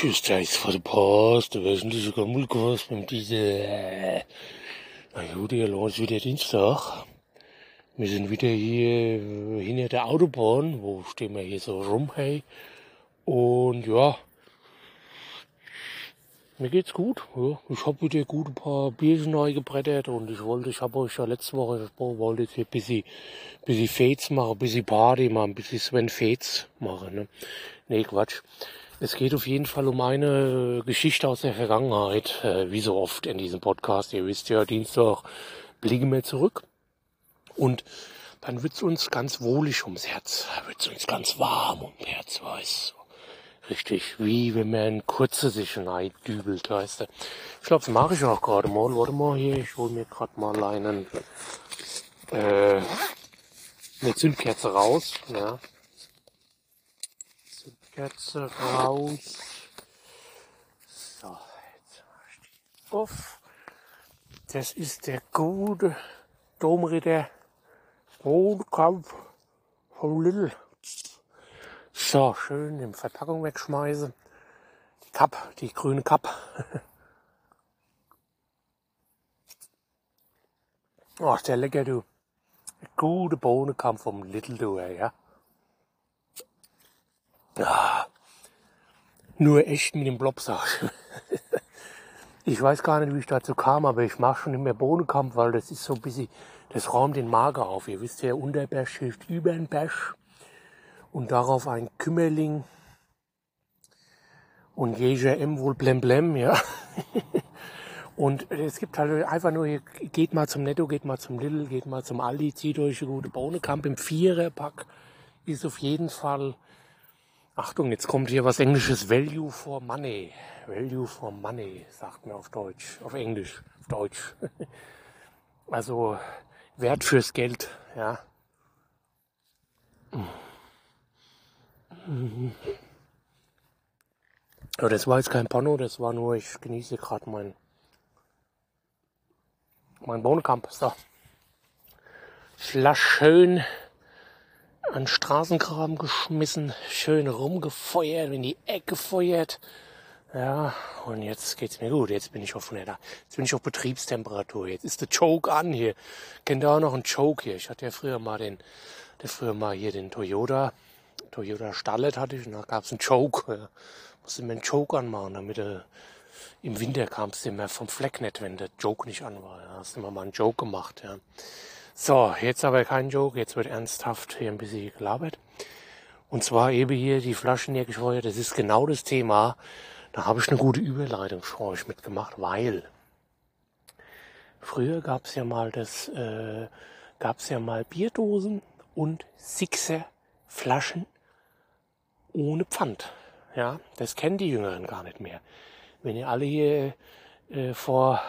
Tschüss, da ist vor der wöchentliche Gammelkurs mit diese, na gut, hier los wieder Dienstag. Wir sind wieder hier äh, hinter der Autobahn, wo stehen wir hier so rum, hey. Und ja, mir geht's gut. Ja. Ich habe wieder gut ein paar Bierchen neu gebrettert und ich wollte, ich habe euch ja letzte Woche gesprochen, wollte jetzt hier ein bisschen, bisschen Fates machen, ein bisschen Party machen, ein bisschen Sven Fates machen. Ne? Nee, Quatsch. Es geht auf jeden Fall um eine Geschichte aus der Vergangenheit, äh, wie so oft in diesem Podcast. Ihr wisst ja, Dienstag blicken wir zurück und dann wird's uns ganz wohlig ums Herz, wird's uns ganz warm ums Herz, weißt Richtig, wie wenn man in Kurze sich dübelt, weißt du. Ich glaube, das mache ich auch gerade mal. Warte mal hier, ich hole mir gerade mal einen, äh, eine Zündkerze raus. Ja. Zündkerze raus. So, jetzt mach ich auf. Das ist der gute Domritter Bodenkampf von Little. So, schön die Verpackung wegschmeißen. Die Cup, die grüne oh, ist der lecker, du. Gute Bohne kam vom Little, du, ja. Ah, nur echt mit dem Blobsack. ich weiß gar nicht, wie ich dazu kam, aber ich mache schon nicht mehr Bohnenkampf, weil das ist so ein bisschen, das räumt den Mager auf. Ihr wisst ja, Unterberg hilft über den Berg und darauf ein Kümmerling und Jeja M wohl blem blem, ja. und es gibt halt einfach nur, geht mal zum Netto, geht mal zum Lidl, geht mal zum Aldi, zieht euch eine gute Bohnenkamp im Viererpack, ist auf jeden Fall, Achtung, jetzt kommt hier was Englisches, Value for Money. Value for Money, sagt man auf Deutsch, auf Englisch, auf Deutsch. also, Wert fürs Geld, ja. Aber das war jetzt kein Porno, das war nur, ich genieße gerade mein, mein Bohnenkamp. So. Flasch schön an Straßengraben geschmissen, schön rumgefeuert, in die Ecke gefeuert. Ja, und jetzt geht's mir gut. Jetzt bin ich auf 100. Jetzt bin ich auf Betriebstemperatur. Jetzt ist der Choke an hier. Kennt ihr auch noch einen Choke hier? Ich hatte ja früher mal den, der früher mal hier den Toyota Toyota Starlet hatte ich und da gab es einen Choke. Ja. Musste mir einen Choke anmachen, damit er im Winter kam es immer vom Fleck nicht, wenn der Joke nicht an war. Da hast du immer mal einen Joke gemacht. Ja. So, jetzt aber kein Joke, jetzt wird ernsthaft hier ein bisschen gelabert. Und zwar eben hier die Flaschen hier gescheuert, das ist genau das Thema. Da habe ich eine gute Überleitung für euch mitgemacht, weil früher gab es ja mal das, äh, gab es ja mal Bierdosen und Sixer Flaschen ohne Pfand. Ja, das kennen die Jüngeren gar nicht mehr. Wenn ihr alle hier äh, vor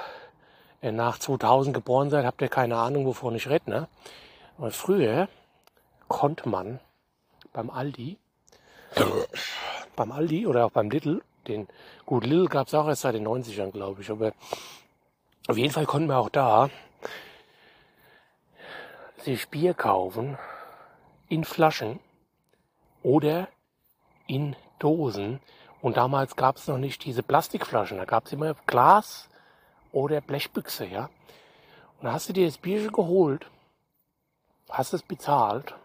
äh, nach 2000 geboren seid, habt ihr keine Ahnung, wovon ich rede. Ne? Aber früher konnte man beim Aldi, beim Aldi oder auch beim Lidl, den gut Lidl gab es auch erst seit den 90ern, glaube ich, aber auf jeden Fall konnten wir auch da sich Bier kaufen in Flaschen oder in Dosen. Und damals gab es noch nicht diese Plastikflaschen, da gab es immer Glas oder Blechbüchse, ja. Und da hast du dir das Bierchen geholt, hast es bezahlt,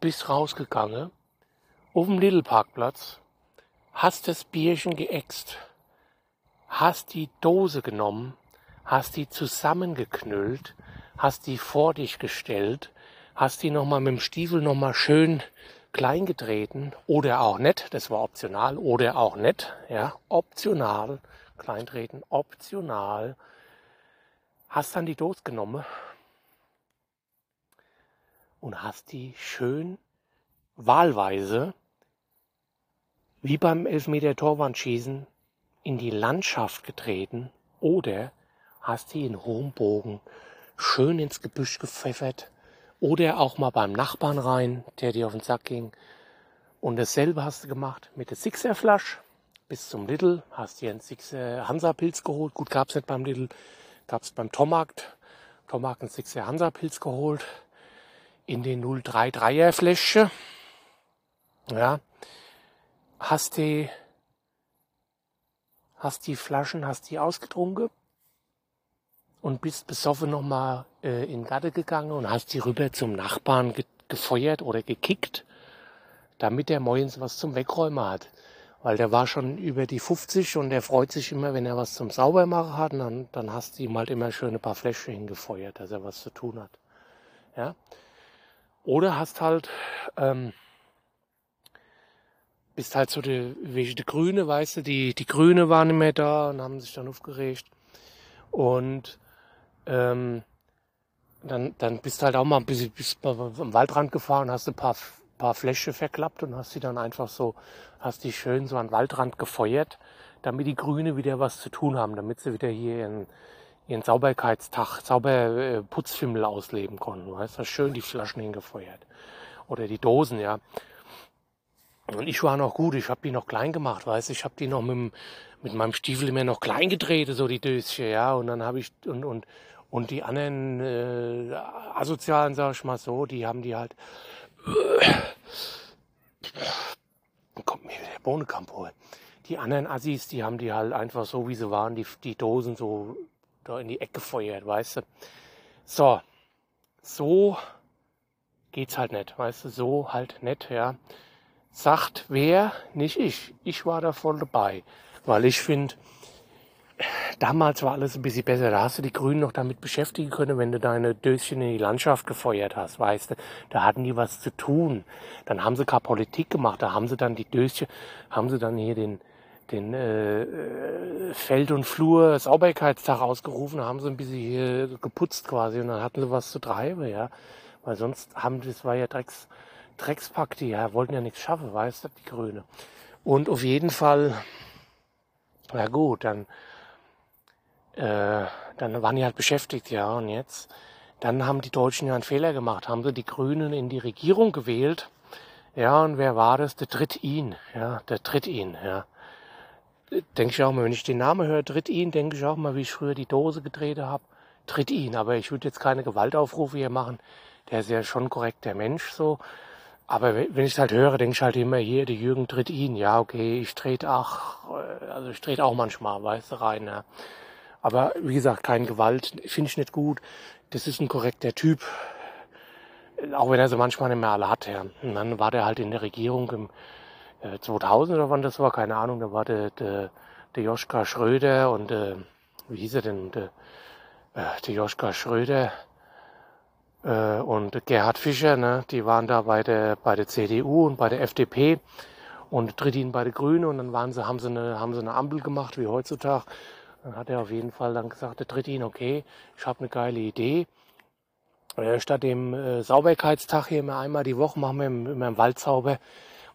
bist rausgegangen, auf dem Lidl-Parkplatz, hast das Bierchen geäxt, hast die Dose genommen, hast die zusammengeknüllt, hast die vor dich gestellt, hast die nochmal mit dem Stiefel nochmal schön klein getreten. Oder auch nicht, das war optional. Oder auch nicht, ja, optional, kleintreten, optional, hast dann die Dose genommen? Und hast die schön wahlweise, wie beim Elfmeter Torwandschießen, in die Landschaft getreten oder hast die in hohem Bogen schön ins Gebüsch gepfeffert, oder auch mal beim Nachbarn rein, der dir auf den Sack ging. Und dasselbe hast du gemacht mit der Sixer Flasch bis zum Lidl. Hast dir einen Sixer Hansa Pilz geholt. Gut, gab's nicht beim Lidl. Gab's beim Tomarkt. Tomarkt einen Sixer Hansa Pilz geholt. In den 033er Fläschchen. Ja. hast die, hast die Flaschen, hast die ausgetrunken und bist besoffen nochmal äh, in Garten gegangen und hast die rüber zum Nachbarn ge gefeuert oder gekickt, damit der Moins was zum Wegräumen hat. Weil der war schon über die 50 und der freut sich immer, wenn er was zum Saubermachen hat. Dann, dann hast du ihm halt immer schön ein paar Fläschchen hingefeuert, dass er was zu tun hat. Ja. Oder hast halt, ähm, bist halt so die, wie die Grüne, weißt du, die, die Grüne waren nicht mehr da und haben sich dann aufgeregt. Und ähm, dann, dann bist halt auch mal ein bisschen bist am Waldrand gefahren, hast ein paar, paar Fläche verklappt und hast sie dann einfach so, hast die schön so an den Waldrand gefeuert, damit die Grüne wieder was zu tun haben, damit sie wieder hier ihren, ihren Sauberkeitstag, Sauberputzfimmel ausleben konnten. Weißt du, schön die Flaschen hingefeuert. Oder die Dosen, ja. Und ich war noch gut, ich habe die noch klein gemacht, weißt du, ich habe die noch mit, mit meinem Stiefel immer noch klein gedreht, so die Döschen, ja. Und dann habe ich, und, und, und die anderen äh, Asozialen, sag ich mal so, die haben die halt. Dann kommt mir der Bohnenkamp holen. Die anderen Assis, die haben die halt einfach so, wie sie waren, die, die Dosen so da in die Ecke gefeuert, weißt du. So, so geht's halt nicht, weißt du, so halt nicht, ja. Sagt wer, nicht ich. Ich war da voll dabei, weil ich finde, damals war alles ein bisschen besser. Da hast du die Grünen noch damit beschäftigen können, wenn du deine Döschen in die Landschaft gefeuert hast, weißt du. Da hatten die was zu tun. Dann haben sie keine Politik gemacht. Da haben sie dann die Döschen, haben sie dann hier den, den äh Feld- und Flur Sauberkeitstag ausgerufen, haben sie ein bisschen hier geputzt quasi und dann hatten sie was zu treiben, ja. Weil sonst haben, das war ja Drecks, Dreckspack, die ja, wollten ja nichts schaffen, weißt du, die Grüne. Und auf jeden Fall, na gut, dann äh, dann waren die halt beschäftigt, ja. Und jetzt, dann haben die Deutschen ja einen Fehler gemacht, haben sie die Grünen in die Regierung gewählt. Ja, und wer war das? Der tritt ihn, ja, der tritt ihn, ja. Denke ich auch mal, wenn ich den Namen höre, tritt ihn, denke ich auch mal, wie ich früher die Dose gedreht habe, tritt ihn. Aber ich würde jetzt keine Gewaltaufrufe hier machen. Der ist ja schon korrekt der Mensch so. Aber wenn ich es halt höre, denke ich halt immer hier, der Jürgen tritt ihn. Ja, okay, ich trete auch, äh, also ich trete auch manchmal, weißt du, rein. Ja. Aber wie gesagt, keine Gewalt, finde ich nicht gut. Das ist ein korrekter Typ. Auch wenn er so manchmal nicht mehr alle hat. Ja. Und dann war der halt in der Regierung im äh, 2000 oder wann das war, keine Ahnung. Da war der, der, der Joschka Schröder und äh, wie hieß er denn? Der, äh, der Joschka Schröder äh, und Gerhard Fischer, ne? die waren da bei der, bei der CDU und bei der FDP und Trittin bei der Grünen und dann waren sie, haben sie eine, haben sie eine Ampel gemacht wie heutzutage dann hat er auf jeden Fall dann gesagt, der tritt ihn, okay, ich habe eine geile Idee. Äh, statt dem äh, Sauberkeitstag hier immer einmal die Woche machen wir immer einen Waldsauber,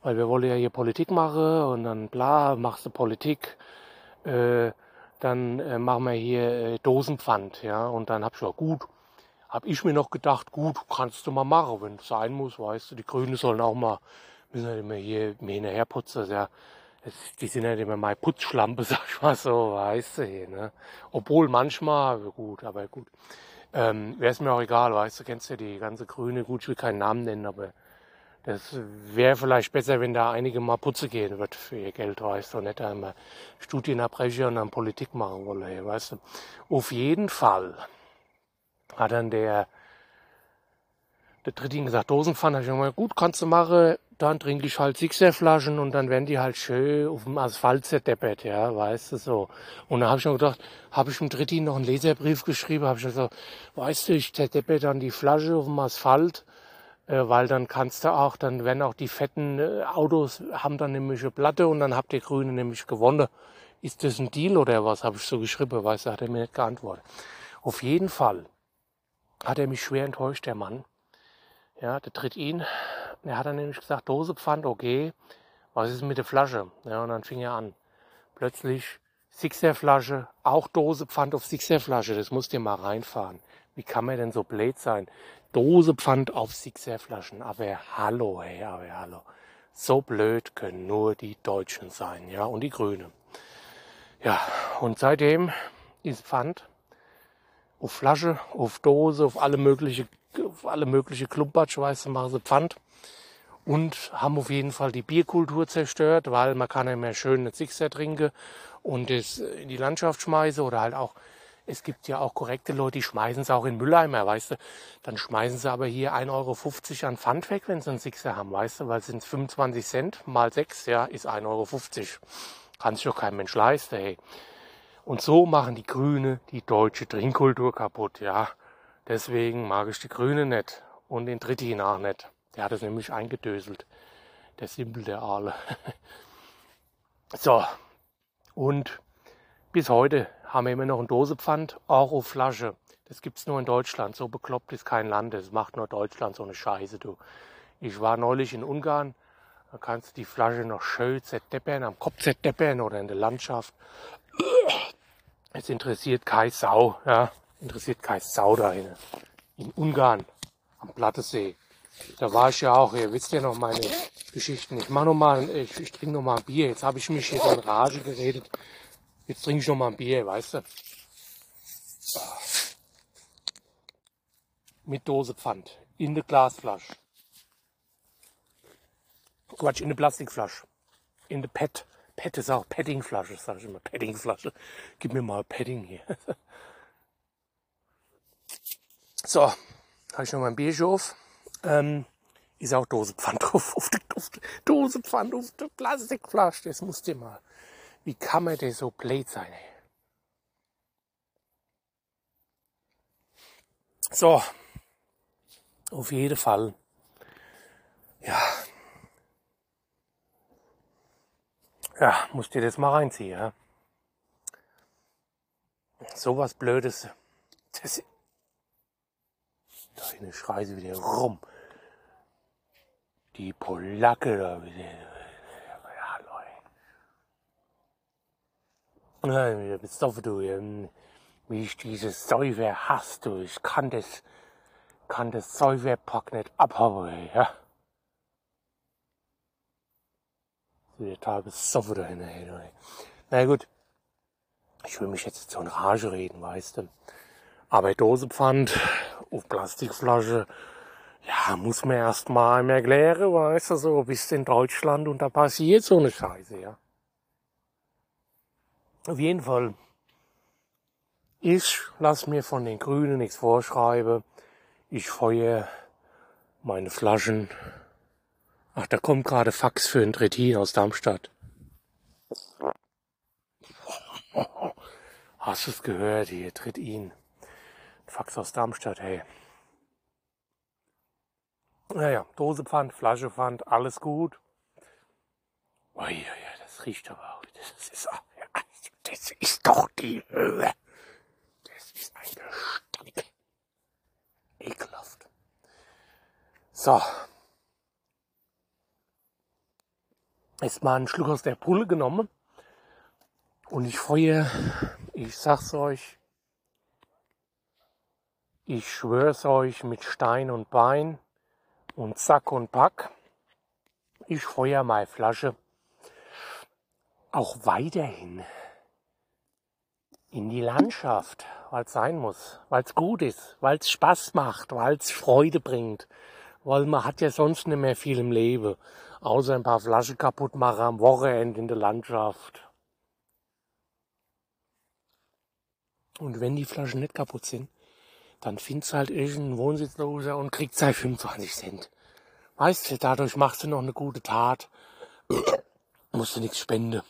weil wir wollen ja hier Politik machen und dann bla, machst du Politik. Äh, dann äh, machen wir hier äh, Dosenpfand, ja, und dann hab ich gesagt, gut, hab ich mir noch gedacht, gut, kannst du mal machen, wenn es sein muss, weißt du, die Grünen sollen auch mal, müssen ja immer hier mehr hinterher putzen, ja, die sind halt immer mal Putzschlampe, sag ich mal so, weißt du, ne? Obwohl manchmal, gut, aber gut. Ähm, Wäre es mir auch egal, weißt du, kennst ja die ganze Grüne, gut, ich will keinen Namen nennen, aber das wäre vielleicht besser, wenn da einige mal Putze gehen wird für ihr Geld, weißt du, und nicht einmal Studien abbrechen und dann Politik machen wollen, weißt du. Auf jeden Fall hat dann der, der Dritte gesagt, Dosenpfanne, ich gesagt, gut, kannst du machen, dann trinke ich halt Sixer-Flaschen und dann werden die halt schön auf dem Asphalt zerdeppert, ja, weißt du so. Und dann habe ich mir gedacht, habe ich dem Drittin noch einen Leserbrief geschrieben, habe ich gesagt, weißt du, ich zerdeppe dann die Flasche auf dem Asphalt, äh, weil dann kannst du auch, dann werden auch die fetten äh, Autos, haben dann nämlich eine Platte und dann habt ihr Grüne nämlich gewonnen. Ist das ein Deal oder was, habe ich so geschrieben, weißt du, hat er mir nicht geantwortet. Auf jeden Fall hat er mich schwer enttäuscht, der Mann. Ja, der tritt ihn er hat dann nämlich gesagt, Dose Pfand, okay, was ist mit der Flasche? Ja, und dann fing er an. Plötzlich Sixer-Flasche, auch Dose Pfand auf Sixer-Flasche, das musst ihr mal reinfahren. Wie kann man denn so blöd sein? Dose Pfand auf Sixer-Flaschen, aber hallo, hey, aber hallo. So blöd können nur die Deutschen sein, ja, und die Grünen. Ja, und seitdem ist Pfand auf Flasche, auf Dose, auf alle mögliche, auf alle mögliche Klumpatsch, weißt du, machen sie Pfand. und haben auf jeden Fall die Bierkultur zerstört, weil man kann ja mehr schön einen Sixer trinken und es in die Landschaft schmeißen oder halt auch, es gibt ja auch korrekte Leute, die schmeißen es auch in Mülleimer, weißt du. Dann schmeißen sie aber hier 1,50 Euro an Pfand weg, wenn sie einen Sixer haben, weißt du, weil es sind 25 Cent mal 6, ja, ist 1,50 Euro. Kann sich doch kein Mensch leisten, hey. Und so machen die Grüne die deutsche Trinkkultur kaputt, ja. Deswegen mag ich die Grüne nicht und den Trittin auch nicht. Der hat es nämlich eingedöselt. Der Simpel der Aale. so. Und bis heute haben wir immer noch ein Dosepfand, auch auf Flasche. Das gibt's nur in Deutschland. So bekloppt ist kein Land. Das macht nur Deutschland so eine Scheiße, du. Ich war neulich in Ungarn. Da kannst du die Flasche noch schön zerdeppern, am Kopf zerdeppern oder in der Landschaft. Es interessiert kein Sau, ja. Interessiert kein Sau da In Ungarn, am Plattesee. Da war ich ja auch, ihr wisst ja noch meine Geschichten. Ich mach noch mal, ich, ich trinke noch mal ein Bier. Jetzt habe ich mich hier in Rage geredet. Jetzt trinke ich noch mal ein Bier, weißt du. Mit Dose Pfand. In der Glasflasche. Quatsch, in der Plastikflasche. In der PET. PET ist auch Pettingflasche, sag ich immer. Pettingflasche. Gib mir mal Petting hier. so, habe ich noch mal ein Bierchen auf. Ähm, ist auch Dosepfand drauf, auf auf der Dosepfand, auf der Plastikflasche. Das musst du mal. Wie kann man denn so blöd sein, ey? So. Auf jeden Fall. Ja. Ja, musst dir das mal reinziehen, ja. So was Blödes. Das, da schrei sie wieder rum die Polacke da wieder. Ja, Leute. Doch du, wie ich dieses Säufer hast, du. Ich kann das, kann das Säuferpack nicht abhauen, ja. So der Tag ist so wieder hinterher. Na gut. Ich will mich jetzt so in Rage reden, weißt du. Aber Dosepfand auf Plastikflasche, ja, muss man erst mal erklären, weißt du, so, bist in Deutschland und da passiert so eine Scheiße, ja. Auf jeden Fall, ich lass mir von den Grünen nichts vorschreiben. Ich feuer meine Flaschen. Ach, da kommt gerade Fax für ein Trittin aus Darmstadt. Hast du es gehört hier, Trittin? Fax aus Darmstadt, hey. Naja, Dose Pfand, Flasche Pfand, alles gut. Oh, ja, ja, das riecht aber auch. Das ist, das ist doch die Höhe. Das ist ein Gestank. Ekelhaft. So. Jetzt mal einen Schluck aus der Pulle genommen. Und ich freue, ich sag's euch, ich schwör's euch mit Stein und Bein, und Sack und Pack. Ich feuer meine Flasche auch weiterhin in die Landschaft, weil es sein muss, weil es gut ist, weil es Spaß macht, weil es Freude bringt, weil man hat ja sonst nicht mehr viel im Leben, außer ein paar Flaschen kaputt machen am Wochenende in der Landschaft. Und wenn die Flaschen nicht kaputt sind, dann findest du halt irgendeinen Wohnsitzloser und kriegst halt 25 Cent. Weißt du, dadurch machst du noch eine gute Tat. musst du nichts spenden.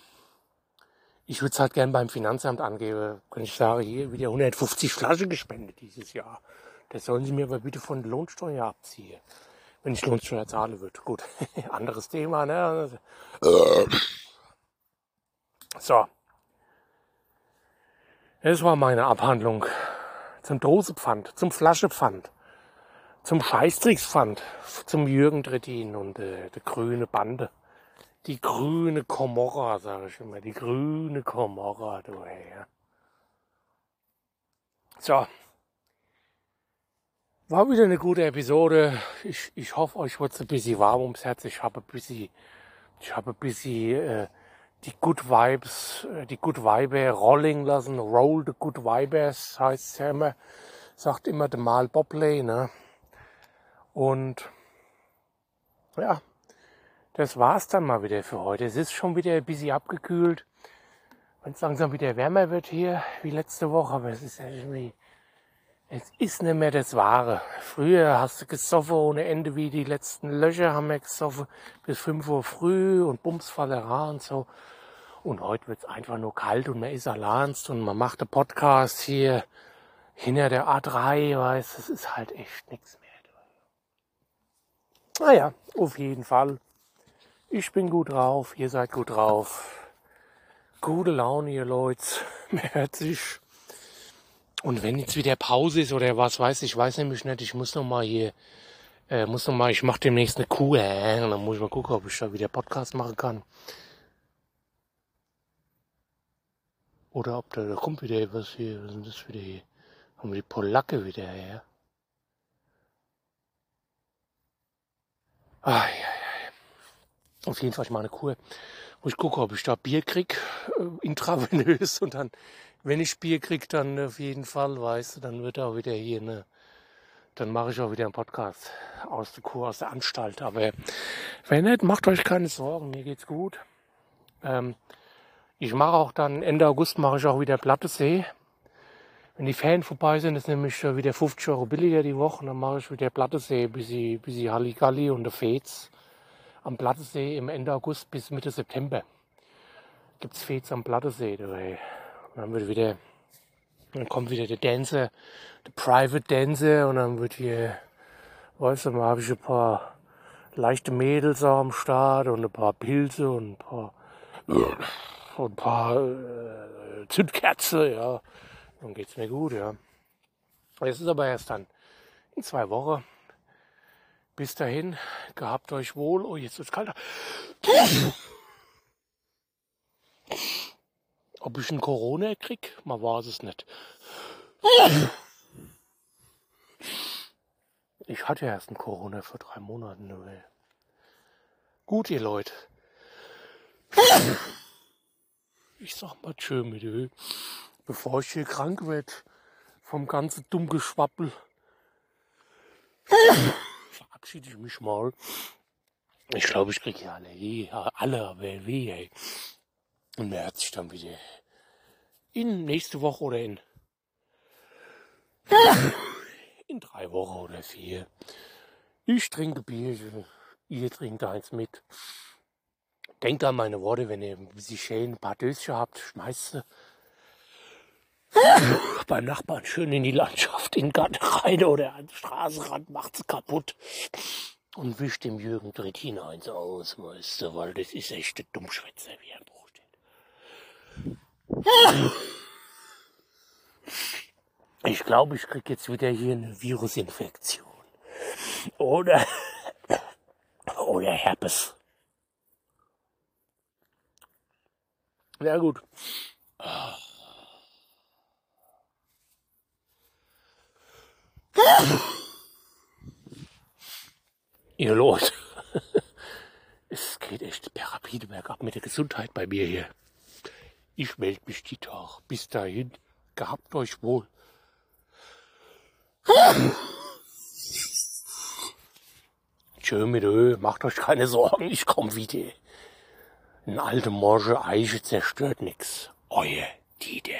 Ich würde es halt gern beim Finanzamt angeben. Wenn ich sage, hier wieder 150 Flaschen gespendet dieses Jahr. Das sollen sie mir aber bitte von Lohnsteuer abziehen. Wenn ich Lohnsteuer zahle würde. Gut, anderes Thema, ne? So. Das war meine Abhandlung zum Dosepfand, zum Flaschepfand, zum Scheißtrickspfand, zum Jürgen Trittin und äh, der grüne Bande. Die grüne Komorra, sage ich immer, die grüne Komorra, du her. So. War wieder eine gute Episode. Ich, ich hoffe, euch wird ein bisschen warm ums Herz. Ich habe ein bisschen, ich habe ein bisschen äh, die Good Vibes, äh, die Good Vibe rolling lassen. Roll the Good Vibes heißt es ja immer. Sagt immer der Mal Bobley, ne? Und ja, das war's dann mal wieder für heute. Es ist schon wieder ein bisschen abgekühlt. Wenn es langsam wieder wärmer wird hier, wie letzte Woche, aber es ist ja irgendwie, es ist nicht mehr das Wahre. Früher hast du gesoffen ohne Ende, wie die letzten Löcher haben wir gesoffen, bis 5 Uhr früh und Bumsfallera und so. Und heute wird's einfach nur kalt und man ist allein und man macht einen Podcast hier hinter der A3, weißt, es ist halt echt nichts mehr. Naja, auf jeden Fall. Ich bin gut drauf, ihr seid gut drauf. Gute Laune, ihr Leute. Mehr hört sich. Und wenn jetzt wieder Pause ist oder was weiß ich, weiß nämlich nicht, ich muss noch mal hier, äh, muss noch mal, ich mache demnächst eine Kuh, äh, und dann muss ich mal gucken, ob ich da wieder Podcast machen kann. Oder ob da, da kommt wieder was hier, was ist das wieder hier? Haben wir die Polacke wieder her? Ah, ja. Auf jeden Fall mache eine Kur, wo ich gucke, ob ich da Bier krieg, äh, intravenös und dann, wenn ich Bier krieg, dann auf jeden Fall, weißt du, dann wird auch wieder hier eine, dann mache ich auch wieder einen Podcast aus der Kur, aus der Anstalt. Aber wenn nicht, macht euch keine Sorgen, mir geht's gut. Ähm, ich mache auch dann Ende August mache ich auch wieder Plattesee. Wenn die Ferien vorbei sind, ist nämlich wieder 50 Euro billiger die Woche. Dann mache ich wieder Plattesee, bis ich, bis ich Halligalli und der Fez am Plattesee im Ende August bis Mitte September. Gibt's Fez am Plattesee. Dabei. Dann wird wieder, dann kommt wieder der Dancer, der Private Dancer und dann wird hier, weißt du, dann habe ich ein paar leichte Mädels am Start und ein paar Pilze und ein paar, und ein paar äh, Zündkerze, ja dann geht's mir gut, ja. Es ist aber erst dann in zwei Wochen. Bis dahin, gehabt euch wohl. Oh, jetzt wird's kalter. Ob ich einen Corona krieg, man weiß es nicht. Ich hatte erst einen Corona vor drei Monaten. Gut, ihr Leute. Ich sag mal tschö mit Ö bevor ich hier krank werde vom ganzen Dummgeschwappel. Verabschiede ich mich mal. Ich glaube, ich kriege ja alle, eh, alle, weh, ey. Und mir hört sich dann wieder in nächste Woche oder in in drei Wochen oder vier. Ich trinke Bier, ihr trinkt eins mit. Denkt an meine Worte, wenn ihr ein bisschen schön ein paar Döschen habt, schmeißt sie beim Nachbarn schön in die Landschaft, in den Garten rein oder an den Straßenrand, macht's kaputt. Und wischt dem Jürgen Trittin eins aus, weißt du, weil das ist echt der Dummschwätzer, wie er im Buch steht. Ich glaube, ich krieg jetzt wieder hier eine Virusinfektion. Oder, oder Herpes. Ja gut. Ihr Leute, es geht echt per rapide bergab mit der Gesundheit bei mir hier. Ich melde mich die Tag. Bis dahin, gehabt euch wohl. Tschö mit Ö, macht euch keine Sorgen, ich komm wieder. Ein alte Morsche Eiche zerstört nix. Euer Dieter.